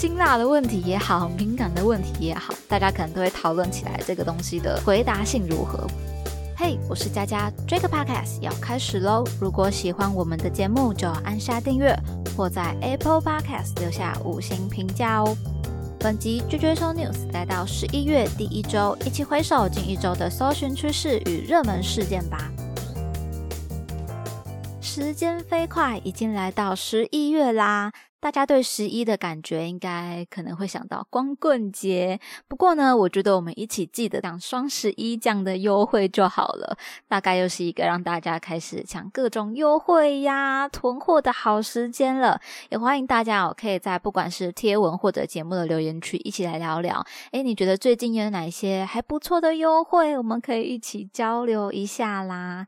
辛辣的问题也好，敏感的问题也好，大家可能都会讨论起来这个东西的回答性如何。嘿，我是佳佳，这个 podcast 要开始喽！如果喜欢我们的节目，就按下订阅，或在 Apple Podcast 留下五星评价哦。本集追追搜 news 来到十一月第一周，一起回首近一周的搜寻趋势与热门事件吧。时间飞快，已经来到十一月啦。大家对十一的感觉，应该可能会想到光棍节。不过呢，我觉得我们一起记得讲双十一这样的优惠就好了。大概又是一个让大家开始抢各种优惠呀、囤货的好时间了。也欢迎大家哦，可以在不管是贴文或者节目的留言区一起来聊聊。诶，你觉得最近有哪些还不错的优惠？我们可以一起交流一下啦。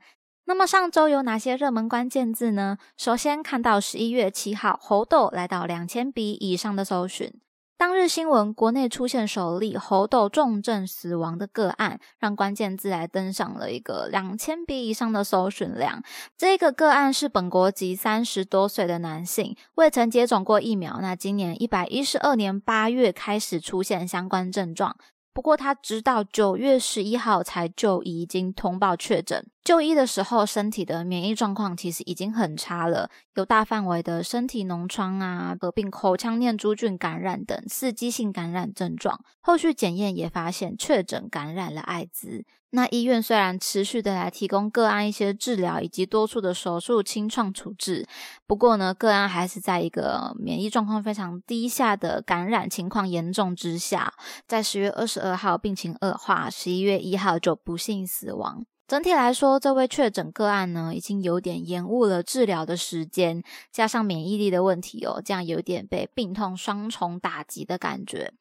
那么上周有哪些热门关键字呢？首先看到十一月七号，猴痘来到两千笔以上的搜寻。当日新闻，国内出现首例猴痘重症死亡的个案，让关键字来登上了一个两千笔以上的搜寻量。这个个案是本国籍三十多岁的男性，未曾接种过疫苗。那今年一百一十二年八月开始出现相关症状。不过他直到九月十一号才就医，已经通报确诊。就医的时候，身体的免疫状况其实已经很差了，有大范围的身体脓疮啊，合并口腔念珠菌感染等刺激性感染症状。后续检验也发现确诊感染了艾滋。那医院虽然持续的来提供个案一些治疗以及多处的手术清创处置，不过呢，个案还是在一个免疫状况非常低下的感染情况严重之下，在十月二十二号病情恶化，十一月一号就不幸死亡。整体来说，这位确诊个案呢，已经有点延误了治疗的时间，加上免疫力的问题哦，这样有点被病痛双重打击的感觉。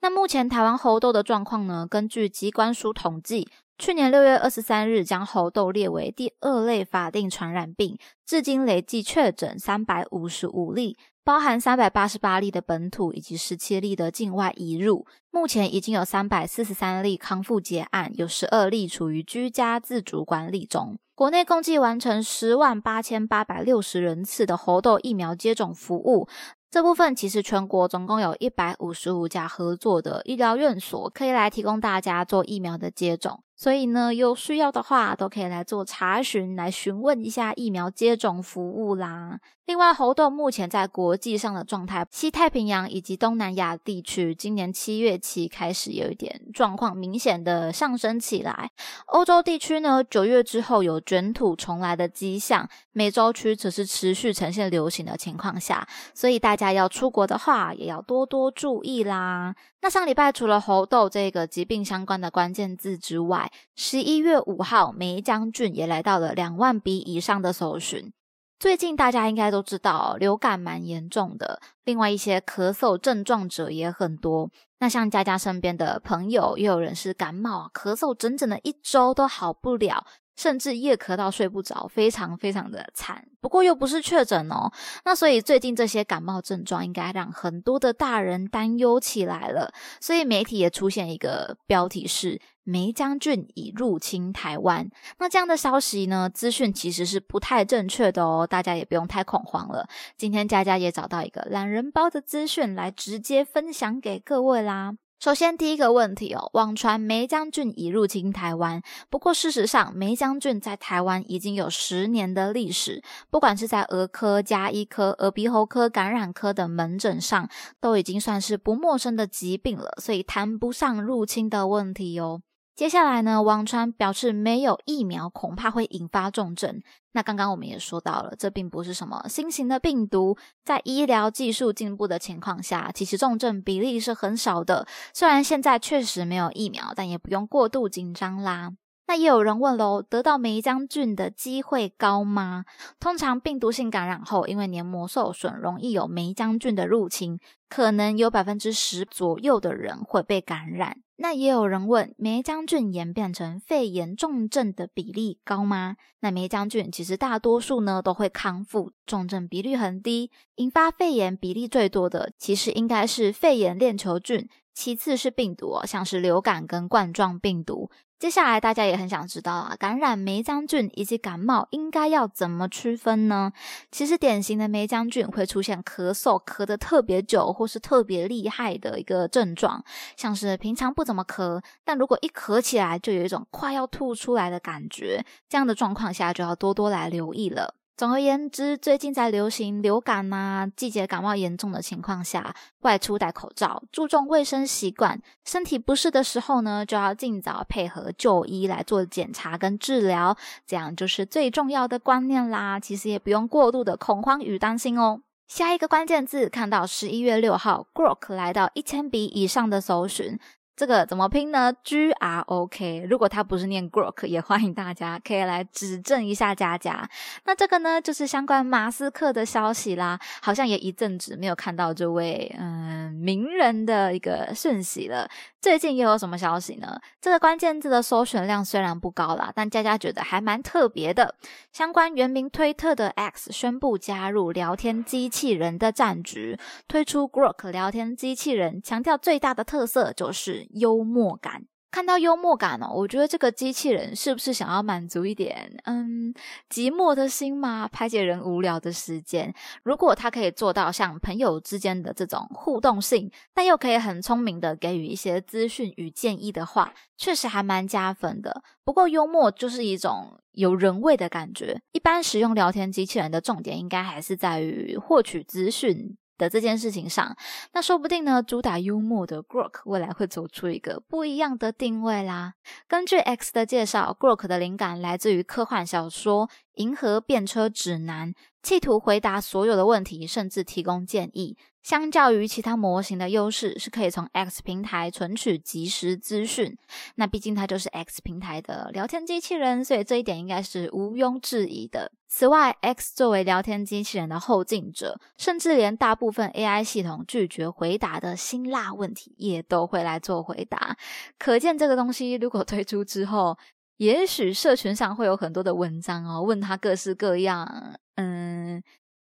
那目前台湾猴痘的状况呢？根据机关署统计。去年六月二十三日，将猴痘列为第二类法定传染病，至今累计确诊三百五十五例，包含三百八十八例的本土以及十七例的境外移入。目前已经有三百四十三例康复结案，有十二例处于居家自主管理中。国内共计完成十万八千八百六十人次的猴痘疫苗接种服务。这部分其实全国总共有一百五十五家合作的医疗院所，可以来提供大家做疫苗的接种。所以呢，有需要的话，都可以来做查询，来询问一下疫苗接种服务啦。另外，猴痘目前在国际上的状态，西太平洋以及东南亚地区，今年七月起开始有一点状况明显的上升起来。欧洲地区呢，九月之后有卷土重来的迹象，美洲区则是持续呈现流行的情况下，所以大家要出国的话，也要多多注意啦。那上礼拜除了猴痘这个疾病相关的关键字之外，十一月五号，梅将军也来到了两万笔以上的搜寻。最近大家应该都知道，流感蛮严重的，另外一些咳嗽症状者也很多。那像佳佳身边的朋友，又有人是感冒，咳嗽整整的一周都好不了。甚至夜咳到睡不着，非常非常的惨。不过又不是确诊哦，那所以最近这些感冒症状应该让很多的大人担忧起来了。所以媒体也出现一个标题是“梅将军已入侵台湾”。那这样的消息呢，资讯其实是不太正确的哦，大家也不用太恐慌了。今天佳佳也找到一个懒人包的资讯来直接分享给各位啦。首先，第一个问题哦，网传梅将军已入侵台湾。不过，事实上，梅将军在台湾已经有十年的历史，不管是在儿科、加医科、耳鼻喉科、感染科的门诊上，都已经算是不陌生的疾病了，所以谈不上入侵的问题哦。接下来呢，王川表示没有疫苗恐怕会引发重症。那刚刚我们也说到了，这并不是什么新型的病毒，在医疗技术进步的情况下，其实重症比例是很少的。虽然现在确实没有疫苗，但也不用过度紧张啦。那也有人问喽，得到梅将军的机会高吗？通常病毒性感染后，因为黏膜受损，容易有梅将军的入侵，可能有百分之十左右的人会被感染。那也有人问，梅将军演变成肺炎重症的比例高吗？那梅将军其实大多数呢都会康复，重症比率很低。引发肺炎比例最多的，其实应该是肺炎链球菌。其次是病毒哦，像是流感跟冠状病毒。接下来大家也很想知道啊，感染梅浆菌以及感冒应该要怎么区分呢？其实典型的梅浆菌会出现咳嗽咳得特别久或是特别厉害的一个症状，像是平常不怎么咳，但如果一咳起来就有一种快要吐出来的感觉，这样的状况下就要多多来留意了。总而言之，最近在流行流感呐，季节感冒严重的情况下，外出戴口罩，注重卫生习惯。身体不适的时候呢，就要尽早配合就医来做检查跟治疗，这样就是最重要的观念啦。其实也不用过度的恐慌与担心哦。下一个关键字，看到十一月六号，Grok 来到一千笔以上的搜寻。这个怎么拼呢？G R O K。如果它不是念 Grok，也欢迎大家可以来指正一下佳佳。那这个呢，就是相关马斯克的消息啦。好像也一阵子没有看到这位嗯名人的一个讯息了。最近又有什么消息呢？这个关键字的搜寻量虽然不高啦，但佳佳觉得还蛮特别的。相关原名推特的 X 宣布加入聊天机器人的战局，推出 Grok 聊天机器人，强调最大的特色就是。幽默感，看到幽默感哦，我觉得这个机器人是不是想要满足一点嗯寂寞的心嘛，排解人无聊的时间？如果它可以做到像朋友之间的这种互动性，但又可以很聪明的给予一些资讯与建议的话，确实还蛮加分的。不过幽默就是一种有人味的感觉，一般使用聊天机器人的重点应该还是在于获取资讯。的这件事情上，那说不定呢，主打幽默的 Grok 未来会走出一个不一样的定位啦。根据 X 的介绍，Grok 的灵感来自于科幻小说《银河便车指南》，企图回答所有的问题，甚至提供建议。相较于其他模型的优势，是可以从 X 平台存取即时资讯。那毕竟它就是 X 平台的聊天机器人，所以这一点应该是毋庸置疑的。此外，X 作为聊天机器人的后进者，甚至连大部分 AI 系统拒绝回答的辛辣问题，也都会来做回答。可见这个东西如果推出之后，也许社群上会有很多的文章哦，问他各式各样，嗯。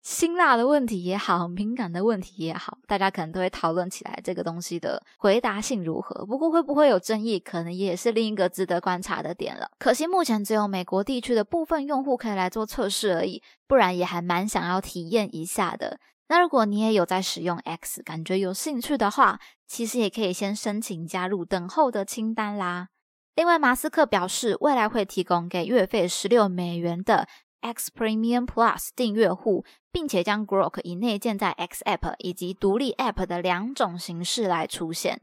辛辣的问题也好，敏感的问题也好，大家可能都会讨论起来这个东西的回答性如何。不过会不会有争议，可能也是另一个值得观察的点了。可惜目前只有美国地区的部分用户可以来做测试而已，不然也还蛮想要体验一下的。那如果你也有在使用 X，感觉有兴趣的话，其实也可以先申请加入等候的清单啦。另外，马斯克表示未来会提供给月费十六美元的。X Premium Plus 订阅户，并且将 Grok 以内建在 X App 以及独立 App 的两种形式来出现。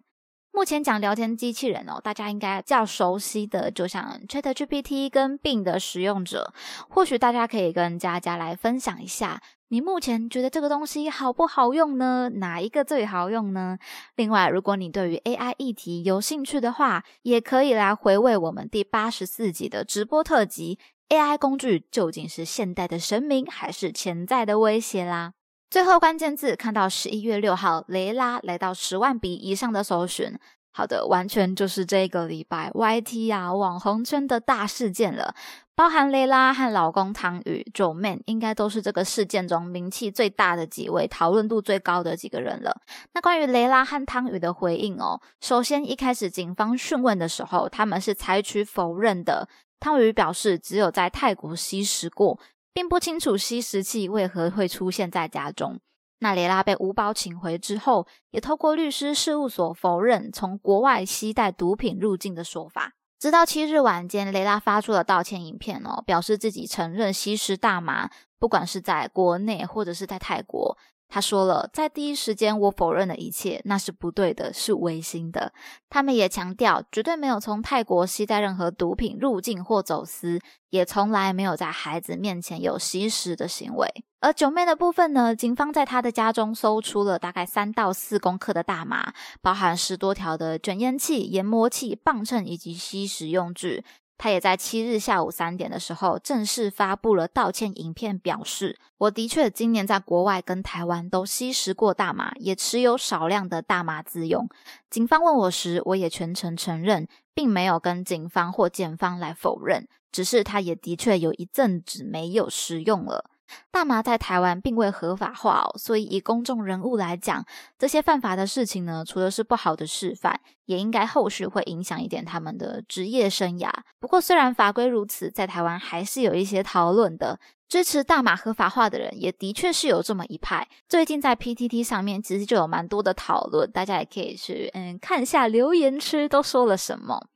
目前讲聊天机器人哦，大家应该较熟悉的，就像 ChatGPT 跟 Bing 的使用者，或许大家可以跟佳佳来分享一下，你目前觉得这个东西好不好用呢？哪一个最好用呢？另外，如果你对于 AI 议题有兴趣的话，也可以来回味我们第八十四集的直播特辑。AI 工具究竟是现代的神明，还是潜在的威胁啦？最后关键字看到十一月六号，雷拉来到十万笔以上的搜寻。好的，完全就是这个礼拜 YT 啊网红圈的大事件了，包含雷拉和老公汤宇、九 man，应该都是这个事件中名气最大的几位，讨论度最高的几个人了。那关于雷拉和汤宇的回应哦，首先一开始警方讯问的时候，他们是采取否认的。汤宇表示，只有在泰国吸食过，并不清楚吸食器为何会出现在家中。那雷拉被吴宝请回之后，也透过律师事务所否认从国外携带毒品入境的说法。直到七日晚间，雷拉发出了道歉影片哦，表示自己承认吸食大麻，不管是在国内或者是在泰国。他说了，在第一时间我否认了一切，那是不对的，是违心的。他们也强调，绝对没有从泰国携带任何毒品入境或走私，也从来没有在孩子面前有吸食的行为。而九妹的部分呢，警方在他的家中搜出了大概三到四公克的大麻，包含十多条的卷烟器、研磨器、磅秤以及吸食用具。他也在七日下午三点的时候正式发布了道歉影片，表示：“我的确今年在国外跟台湾都吸食过大麻，也持有少量的大麻自用。警方问我时，我也全程承认，并没有跟警方或检方来否认，只是他也的确有一阵子没有食用了。”大麻在台湾并未合法化哦，所以以公众人物来讲，这些犯法的事情呢，除了是不好的示范，也应该后续会影响一点他们的职业生涯。不过，虽然法规如此，在台湾还是有一些讨论的。支持大麻合法化的人，也的确是有这么一派。最近在 PTT 上面，其实就有蛮多的讨论，大家也可以去嗯看一下留言区都说了什么。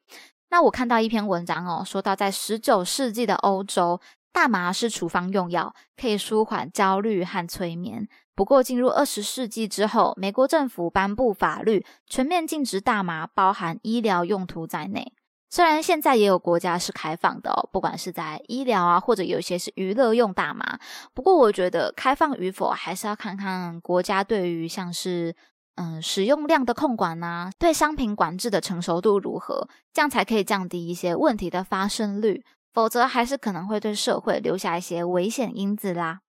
那我看到一篇文章哦，说到在十九世纪的欧洲，大麻是处方用药，可以舒缓焦虑和催眠。不过进入二十世纪之后，美国政府颁布法律，全面禁止大麻，包含医疗用途在内。虽然现在也有国家是开放的，不管是在医疗啊，或者有些是娱乐用大麻。不过我觉得开放与否还是要看看国家对于像是嗯使用量的控管呐，对商品管制的成熟度如何，这样才可以降低一些问题的发生率。否则还是可能会对社会留下一些危险因子啦。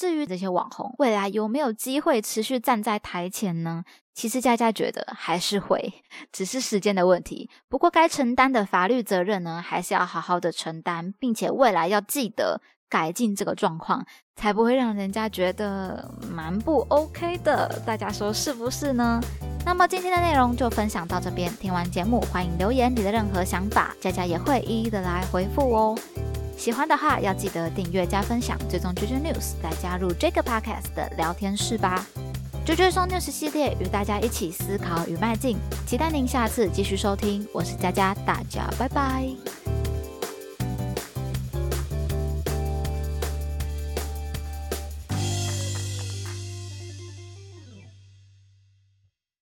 至于这些网红未来有没有机会持续站在台前呢？其实佳佳觉得还是会，只是时间的问题。不过该承担的法律责任呢，还是要好好的承担，并且未来要记得改进这个状况，才不会让人家觉得蛮不 OK 的。大家说是不是呢？那么今天的内容就分享到这边。听完节目，欢迎留言你的任何想法，佳佳也会一一的来回复哦。喜欢的话要记得订阅加分享，追踪 JJ News，来加入这个 Podcast 的聊天室吧。追追双 news 系列与大家一起思考与迈进，期待您下次继续收听。我是佳佳，大家拜拜。